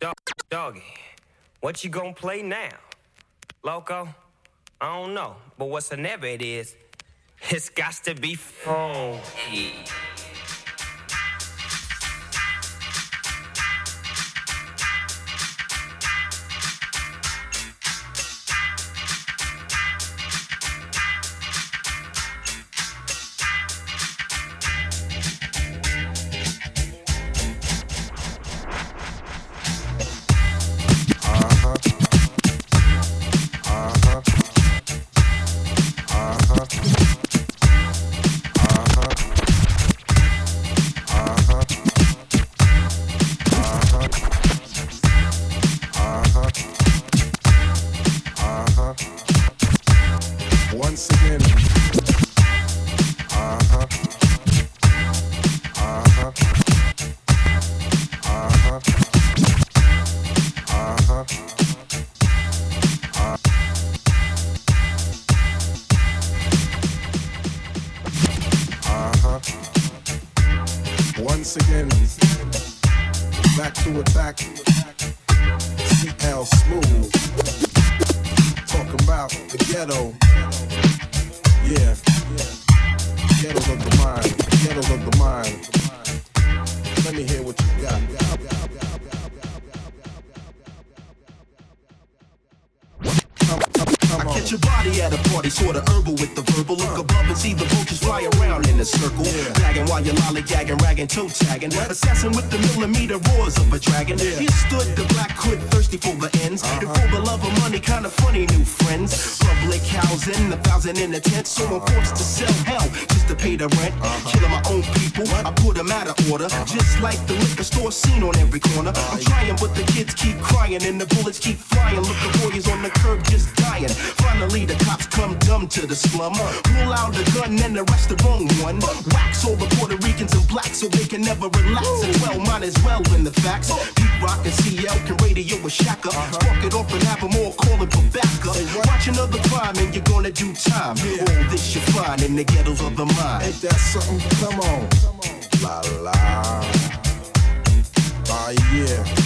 Dog, doggy, what you gonna play now? Loco? I don't know, but what's it is, it's got to be funky. Back to attack. CL Smooth. Talking about the ghetto. Yeah. Ghetto of the mind. Ghetto of the mind. Let me hear what you got. got, got, got. Toe tagging. Assassin with the verbal look above and see the bitches fly around in a circle drag and while you lollygag and rag and to tag and assessing with the millimeter roars of a dragon. Yeah. He stood the black hood thirsty for the ends. Uh-huh. And for the love of money, kinda funny new friends. Public housing, a thousand in a tent. So I'm forced to sell hell just to pay the rent. Uh-huh. Killing my own people, I put them out of order. Uh-huh. Just like the liquor store scene on every corner. I'm trying, but the kids keep crying and the bullets keep flying. Look, the boys on the curb just dying. Finally, the cops come dumb to the slum. Pull out the gun and arrest the wrong one. Wax all the Puerto Ricans and blacks so they can never relax. And well, might as well win the facts. Pete Rock and CL can radio a shacker. Spark it off and have them all calling for backup. Watch another crime and you're gonna do time. All this you find in the ghettos of the mind. Ain't that something? Come on. La la. Oh yeah.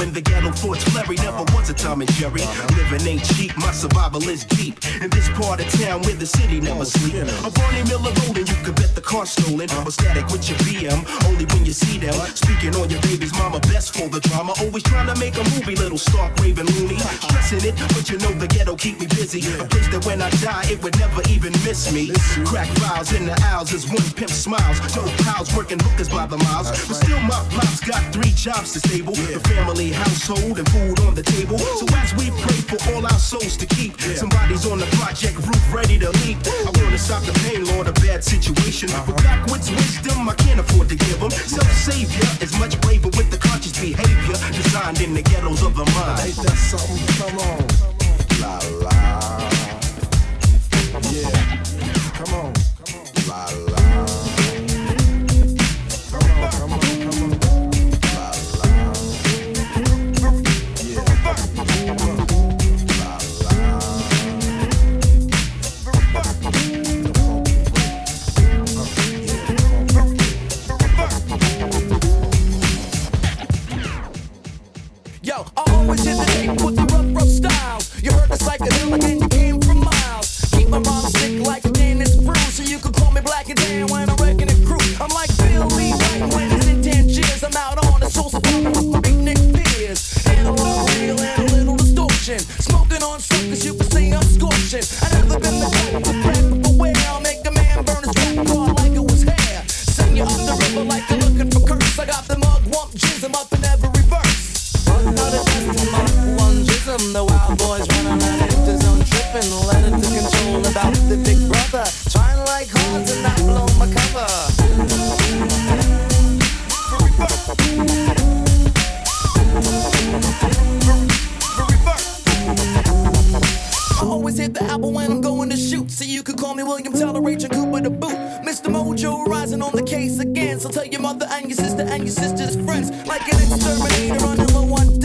Under the the flurry. Never was a Tom and Jerry. Living ain't cheap, my survival is deep. In this part of town where the city never sleep. A Barney Miller rolling, you could bet the car stolen. Or static with your BM, only when you see them. Speaking on your baby's mama, best for the drama. Always trying to make a movie, little Stark Raven Looney. Stressing it, but you know the ghetto keep me busy. A place that when I die, it would never even miss me. Crack files in the aisles as one pimp smiles. Dope pals working hookers by the miles. But still my Pops got three jobs to stable, the family, household, and food on the table. So as we pray for all our souls to keep, somebody's on the project roof ready to leap. I wanna stop the pain, Lord, a bad situation. Uh-huh. But backwards wisdom, I can't afford to give them. Self-savior is much braver with the conscious behavior designed in the ghettos of the mind. Ain't that something? Come on. La la. sister and your sister's friends. Like an exterminator on number one.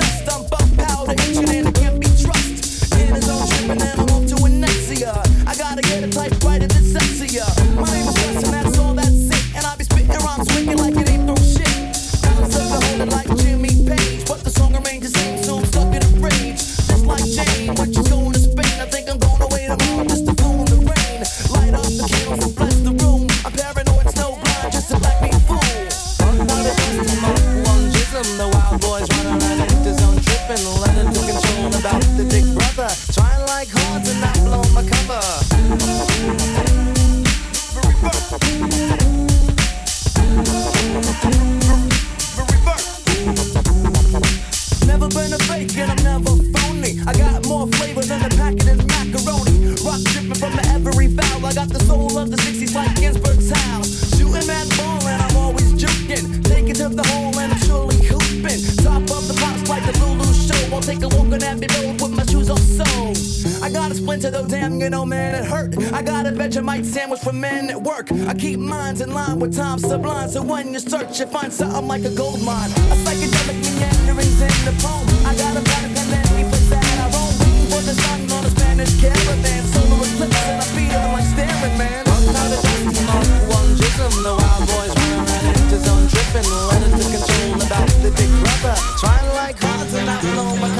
should find something like a gold mine. A psychedelic meanderings in the poem. I got a pattern that let me put that I roam. Waiting for the sun on a Spanish caravan. Solar eclipse and I feel like staring, man. One jism, the wild boys running right into zone tripping. Running to control about the big brother. Trying like hard to not know my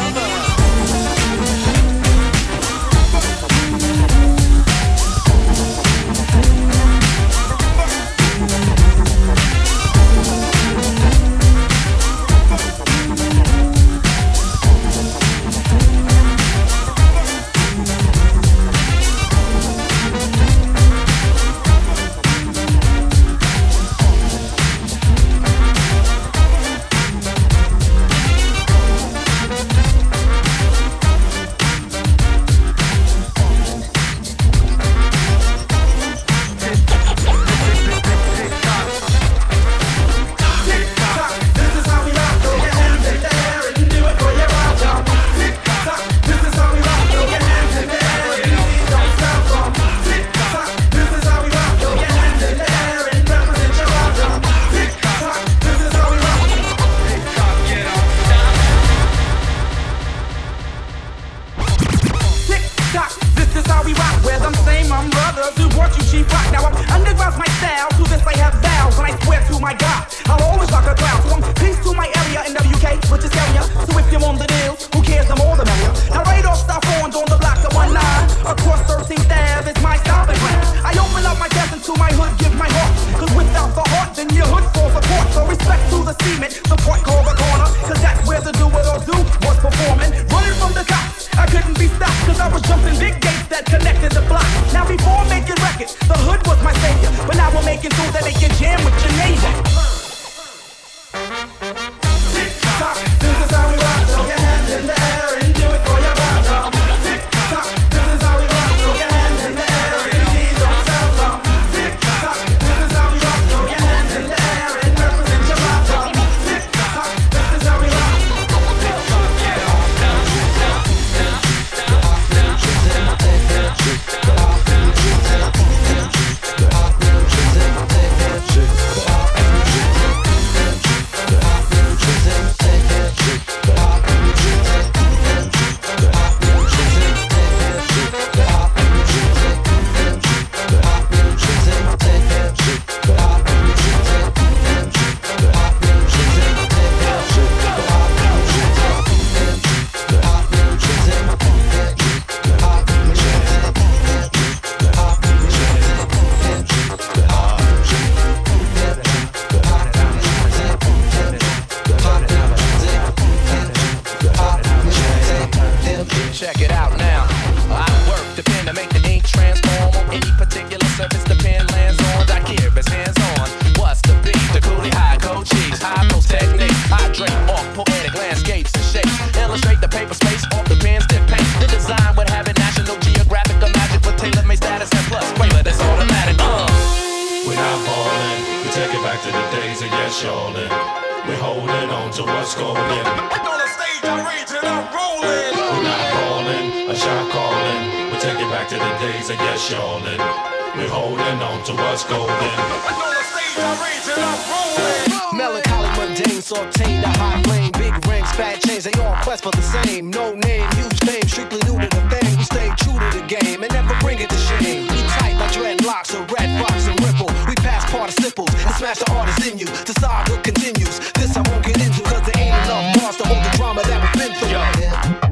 Melancholy mundane, sauteed the high flame, big rings, fat chains, they all quest for the same. No name, huge fame, strictly new to the thing. We stay true to the game and never bring it to shame. We tight like dreadlocks and Redd Foxx and ripple. We pass participles and smash the artists in you. The saga continues. This I won't get into, cause there ain't enough bars to hold the drama that we've been through. Yeah.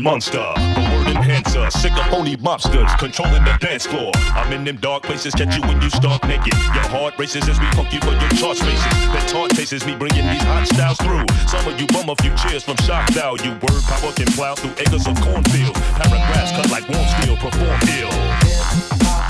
Monster, the word enhancer, sick of phony mobsters controlling the dance floor. I'm in them dark places, catch you when you start naked. Your heart races as we punk you for your chart spaces. The taunt faces me bringing these hot styles through. Some of you bum a few cheers from shock value. Word power can plow through acres of cornfields. Paragraphs cut like warm steel, perform ill.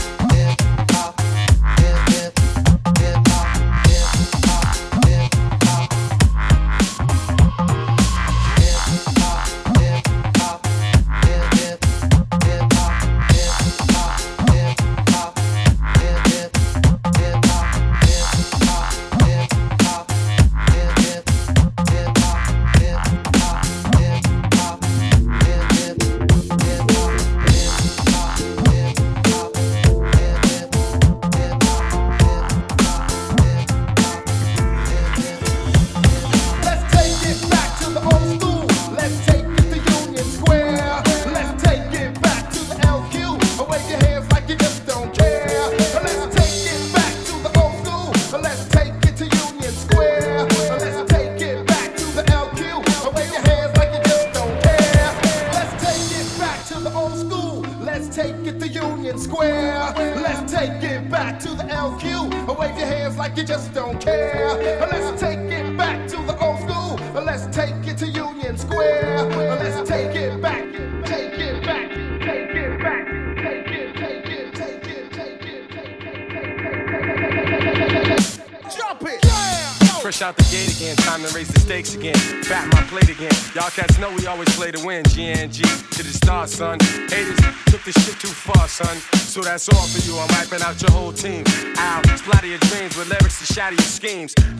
That's all for you. I'm wiping out your whole team. Ow, splatter your dreams with lyrics to shatter your.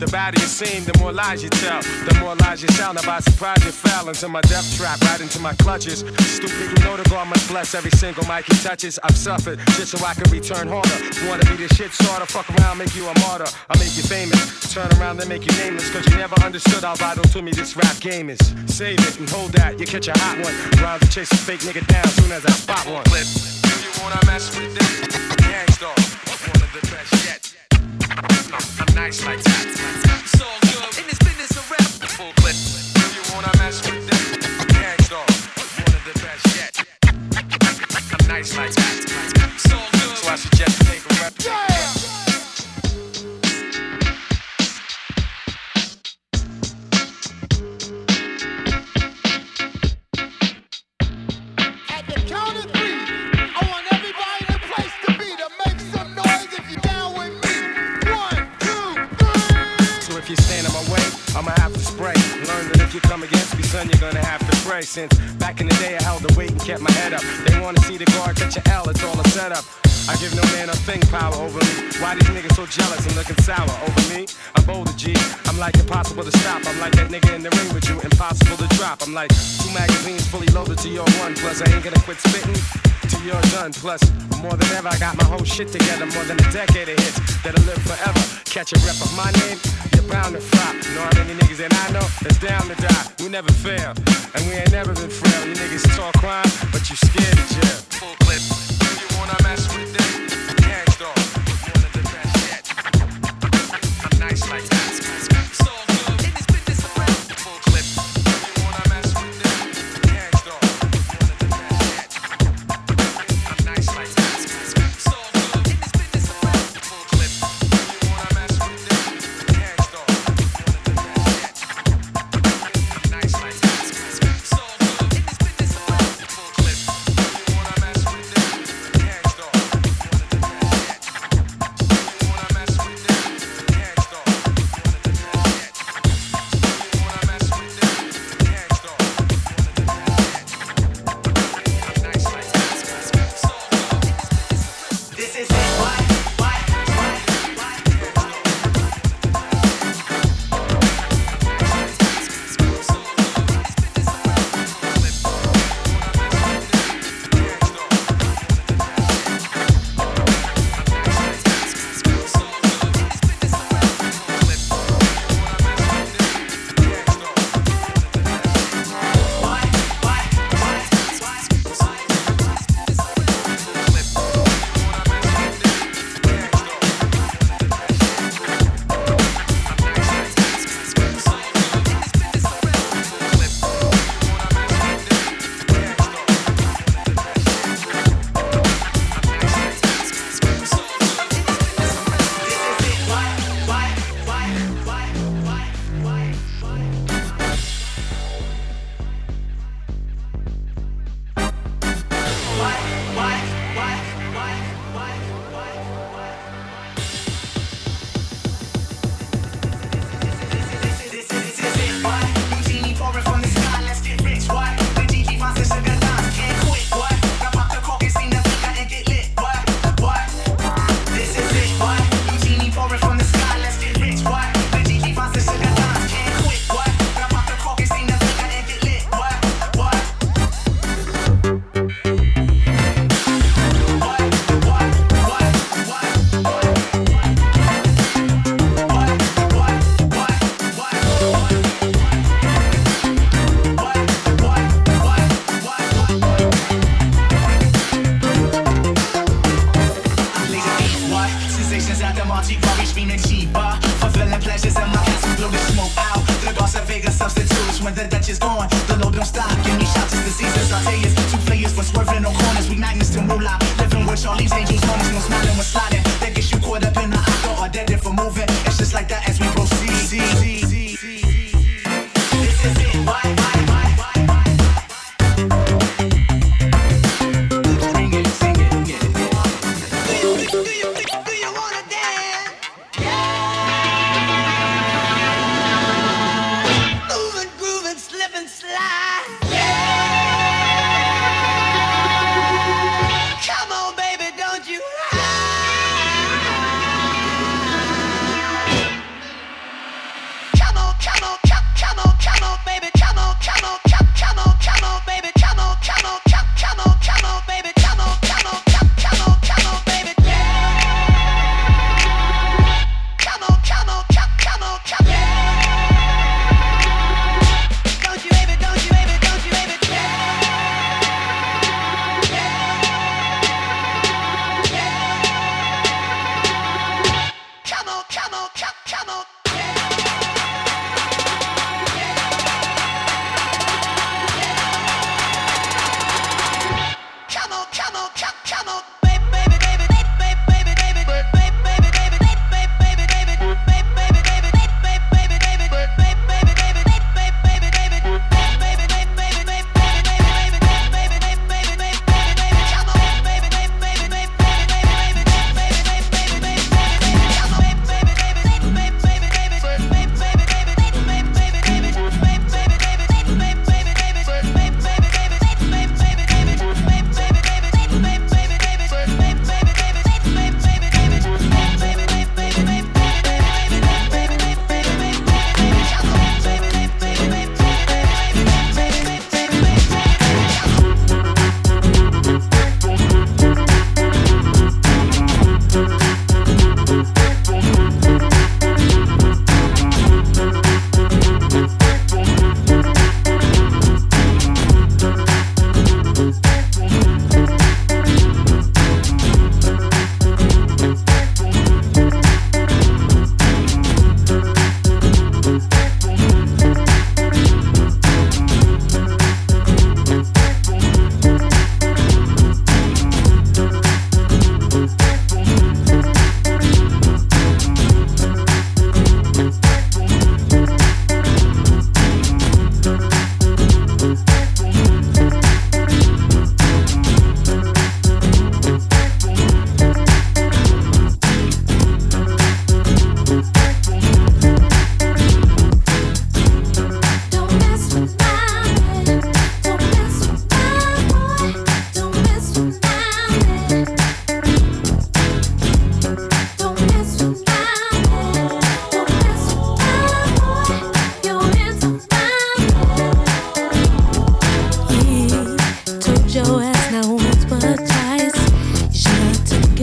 The badder you seem, the more lies you tell. The more lies you tell. Now by surprise you fell into my death trap, right into my clutches. Stupid, you know the God must bless every single mic he touches. I've suffered just so I can return harder. Wanna be the shit starter? Fuck around, make you a martyr. I make you famous. Turn around and make you nameless. Cause you never understood how vital to me this rap game is. Save it and hold that. You catch a hot one. Rhymes chase a fake nigga down soon as I spot one. Clip. Do you wanna mess with this? One of the best yet. I'm nice like that. It's good in this business of rap. Full clip. Do you wanna mess with this? Gang Starr, one of the best yet. I'm nice like that. It's all good. So I suggest you take a rep. At if you come against me, son, you're gonna have to pray. Since back in the day, I held the weight and kept my head up. They wanna see the Guru catch a L, it's all a setup. I give no man a thing power over me. Why these niggas so jealous and looking sour over me? I'm bolder, G. I'm like impossible to stop. I'm like that nigga in the ring with you, impossible to drop. I'm like two magazines fully loaded to your one. Plus, I ain't gonna quit spitting till you're done. Plus, more than ever, I got my whole shit together. More than a decade of hits that'll live forever. Catch a rep of my name, you're bound to flop. Know how many niggas that I know that's down to die. We never fail, and we ain't never been frail. You niggas talk crime, but you scared of jail. Full clip.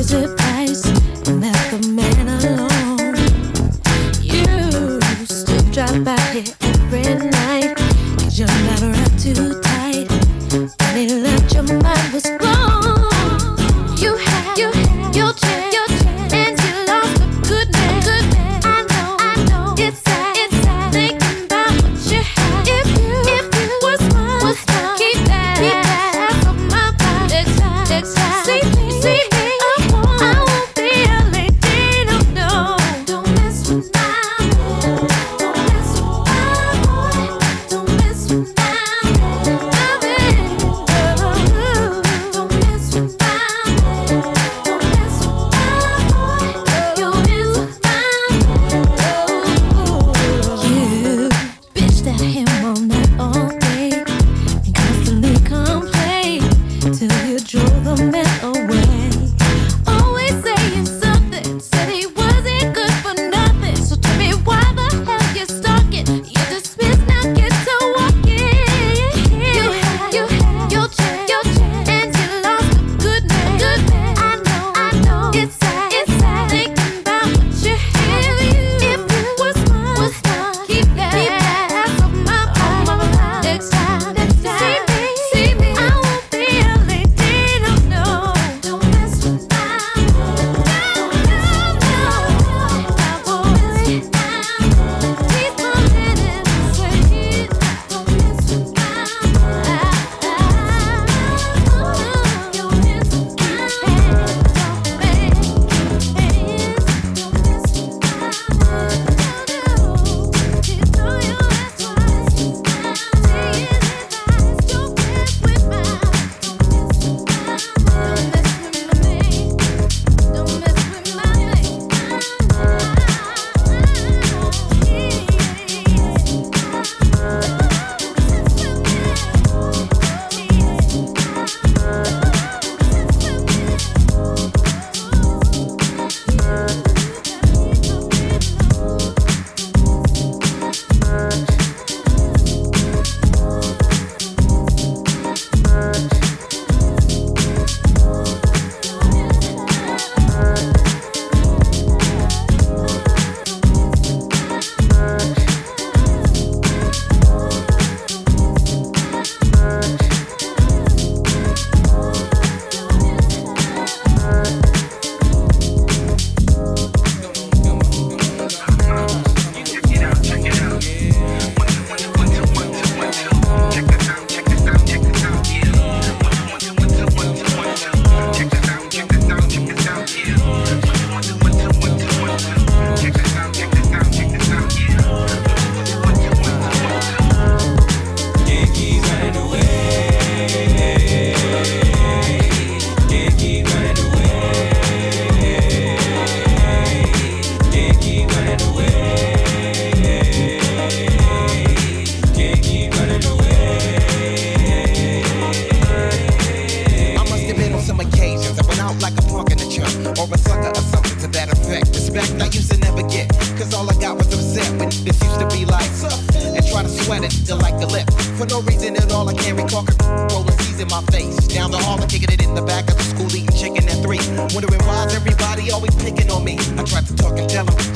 Surprise. ice.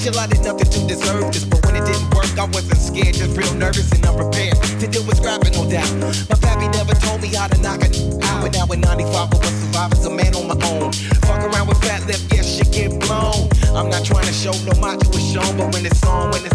Chill, I did nothing to deserve this. But when it didn't work, I wasn't scared, just real nervous and unprepared to deal with scrapping, no doubt. My pappy never told me how to knock it out. But now in 95, I was surviving as a man on my own. Fuck around with fat lip, yeah, shit get blown. I'm not trying to show no macho is shown, but when it's on, when it's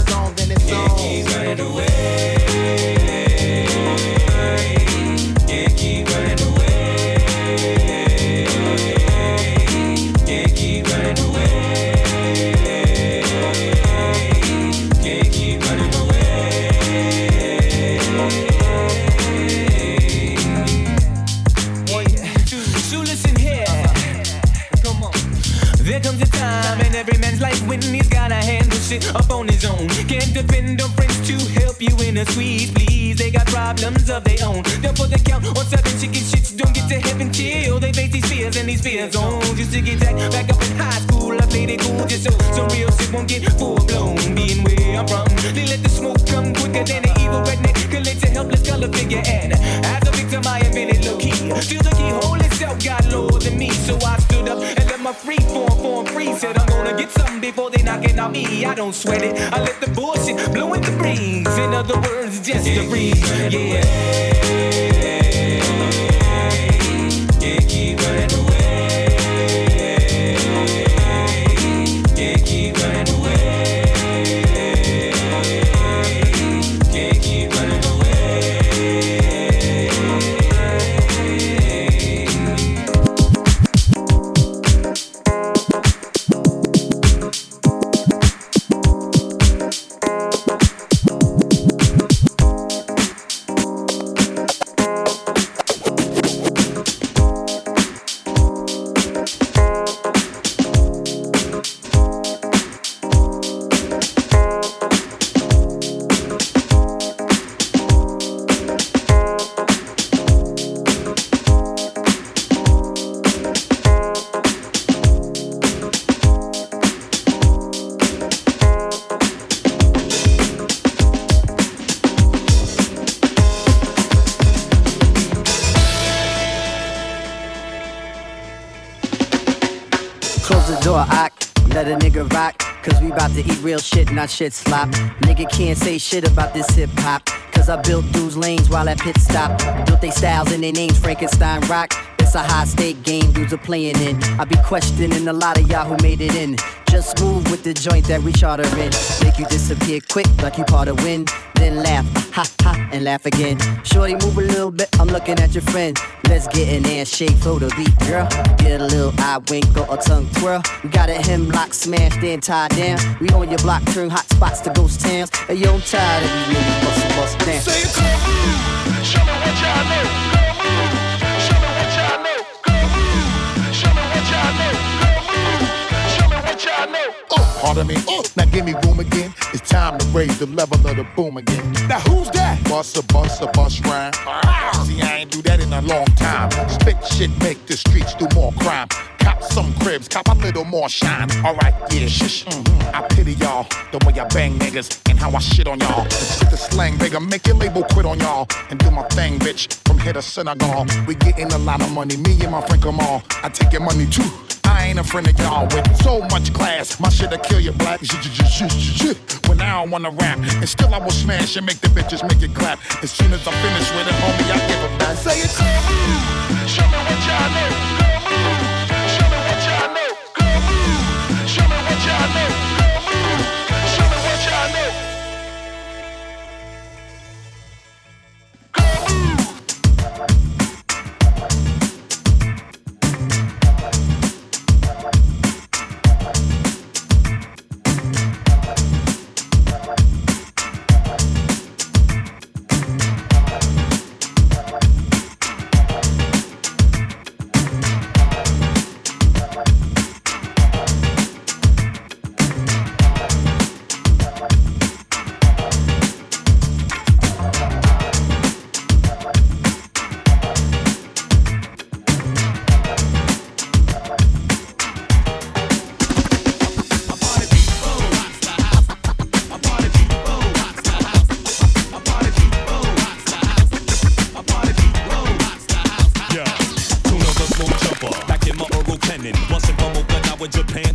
in a squeeze, please. They got problems of their own. They'll put the count on certain chicken shits. Don't get to heaven till they face these fears and these fears on. Just to get back, back up in high school, I played it cool just so some real shit won't get full blown. Being where I'm from, they let the smoke come quicker than an evil redneck. Collect a helpless color figure and as a victim I it low key. Still the keyhole itself got lower than me, so I stood up and let my free. Gonna get something before they knock it on me. I don't sweat it. I let the bullshit blow in the breeze. In other words, just a breeze. Yeah. Close the door, I let a nigga rock. Cause we bout to eat real shit, not shit slop. Nigga can't say shit about this hip hop. Cause I built dudes lanes while at pit stop. Built they styles and their names, Frankenstein rock. A high stake game dudes are playing in. I be questioning a lot of y'all who made it in. Just move with the joint that we charter in. Make you disappear quick like you part of wind. Then laugh, ha ha, and laugh again. Shorty, move a little bit, I'm looking at your friend. Let's get an there, shake for the beat, girl. Get a little eye wink or a tongue twirl. We got a hemlock smashed and tied down. We on your block, turn hot spots to ghost towns. And yo, I'm tired of these niggas bust bust down. Say it, Show me what y'all know. Oh, pardon me. Oh, now give me room again. It's time to raise the level of the boom again. Now who's that? Bust a bust a bust rhyme. Ah, See, I ain't do that in a long time. Spit shit, make the streets do more crime. Cop some cribs, cop a little more shine. Alright, yeah, shush. mhm. I pity y'all, the way I bang niggas and how I shit on y'all. Spit the slang bigger, make your label quit on y'all. And do my thing, bitch, from here to Senegal. We getting a lot of money, me and my friend Kamal. I take your money too. I ain't a friend of y'all with so much class. My shit'll kill you black. When I don't wanna rap, and still I will smash and make the bitches make it clap. As soon as I'm finished with it, homie, I give it back. Say it. Show me what y'all know.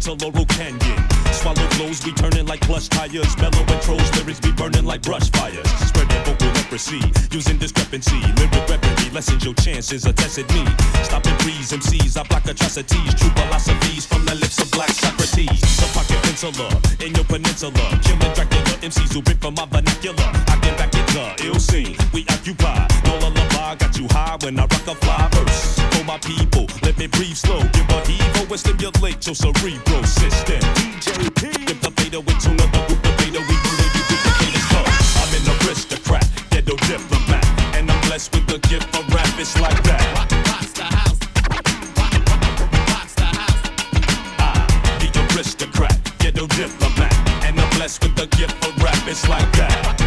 Into Laurel Canyon. Swallow flows, we turning like plush tires. Mellow intros, lyrics be burning like brush fires. Spreading vocal leprosy, using discrepancy. Lyric weaponry lessens your chances of testing me. Stopping breeze, MCs, I block atrocities. True philosophies from the lips of black Socrates. The pocket penciler in your peninsula. Killing Dracula, MCs who rip from my vernacular. I can back it up, ill scene. We occupy. No lullaby, got you high when I rock a fly verse. For my people, let me breathe slow. Give a heave and stimulate your cerebral system. DJ The the the the you. I'm an aristocrat, ghetto diplomat. And I'm blessed with the gift for rap, like that. Ah, the aristocrat, ghetto diplomat. And I'm blessed with the gift for rap, it's like that.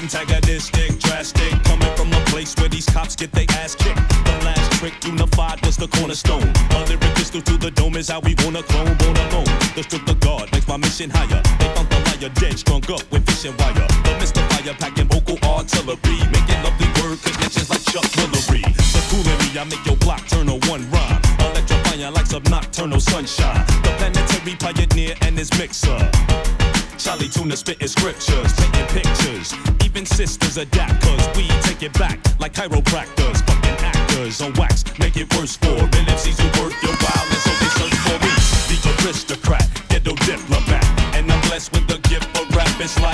Antagonistic, drastic, coming from a place where these cops get their ass kicked. The last trick unified was the cornerstone. Lyric pistol through the dome is how we wanna clone, born alone. The strip the guard makes my mission higher. They found the liar dead, strung up with fishing wire. The Mr. Fire packing vocal artillery, making lovely word connections like Chuck Woolery. The cool in me, I make your block turn to one rhyme. Electrifying like some nocturnal sunshine. The planetary pioneer and his mixer. Charlie Tuna spitting scriptures, taking pictures. Even sisters adapt, cause we take it back like chiropractors. Fucking actors on wax, make it worse for MCs who work your violence, so they search for me. The aristocrat, ghetto diplomat. And I'm blessed with the gift for rap, it's like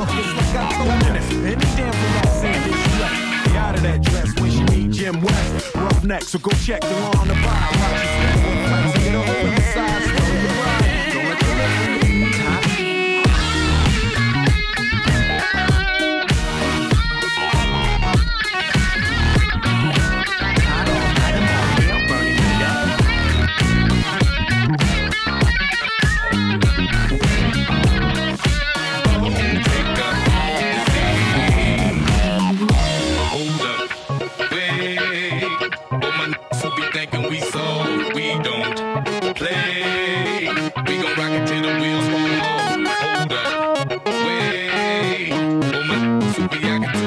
look, it's like I told this. Any damn. Get out of that dress when she meet Jim West. Rough neck, so go check the law on the bar. Watch to.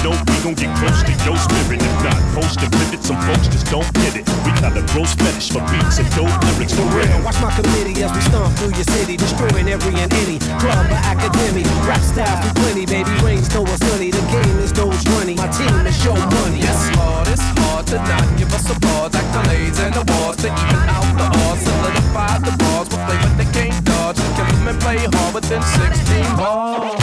Dope, we gon' get close to your spirit. If not, post and pivot, some folks just don't get it. We got a gross fetish for beats and dope lyrics for real. Watch my committee as we stomp through your city, destroying every and any club or academy. Rap styles do plenty, baby. Rings know us sunny. The game is those money. My team is show money. Yes, Lord, it's hard to not give us applause, accolades, and awards to even out the odds. Solidify the bars with flavor they can't dodge. Kill 'em and play hard within 16 bars.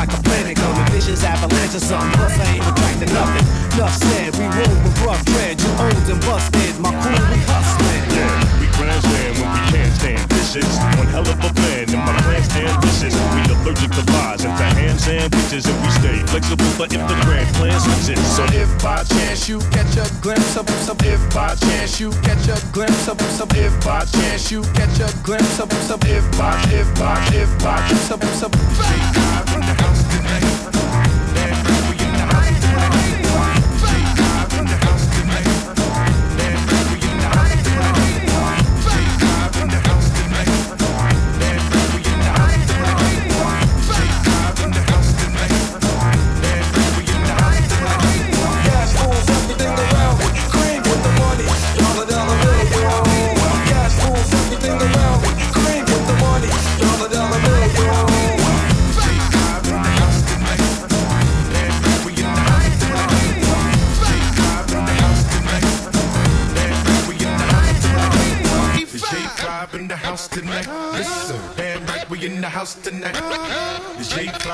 like a panic on a vicious avalanche or something. Plus, I ain't attracting nothing. Enough said, we roll with rough dread. You old and busted, my crew, we hustling. Yeah, we grandstand when we can't stand dishes. One hell of a plan, and my plan stand vicious. We allergic to lies and to ham sandwiches, and we stay flexible, but if the grand switches. So if by chance you catch a glimpse of some, if by chance you catch a glimpse of some, if by chance you catch a glimpse of some, if by, if by, if by, some, some, in the house tonight.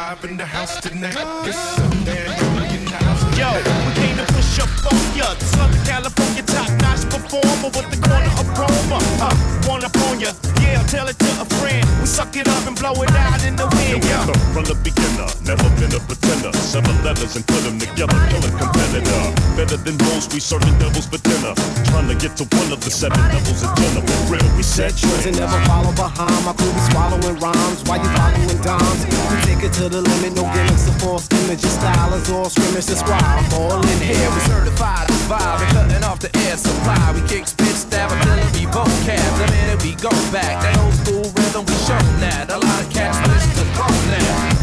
J5 in the house tonight. Listen, damn in the house. Yo, we came to push up on ya. Southern California top notch performer with the corner aroma. Uh, one up on ya. Yeah, tell it to a friend. We suck it up and blow it out in the wind. Yeah. from the beginner, never been a to letters and put them together. Kill a competitor. Better than Rose, we serving devils for dinner. Trying to get to one of the seven devils of dinner. For real, we set trends. And never follow behind. My crew be swallowing rhymes. Why you following dimes? We take it to the limit. No gimmicks or false image. Your style is all scrimmage. That's why I'm all in here. We certified to vibe. We're cutting off the air supply. We kick, spit, stab until it both vocab. The minute we go back, that old school rhythm we show now. A lot of cats wish to now.